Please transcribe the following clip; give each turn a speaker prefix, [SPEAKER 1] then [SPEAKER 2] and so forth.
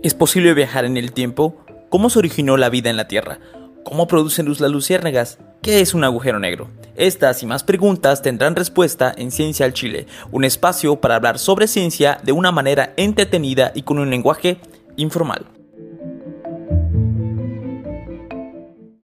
[SPEAKER 1] ¿Es posible viajar en el tiempo? ¿Cómo se originó la vida en la Tierra? ¿Cómo producen luz las luciérnagas? ¿Qué es un agujero negro? Estas y más preguntas tendrán respuesta en Ciencia al Chile, un espacio para hablar sobre ciencia de una manera entretenida y con un lenguaje informal.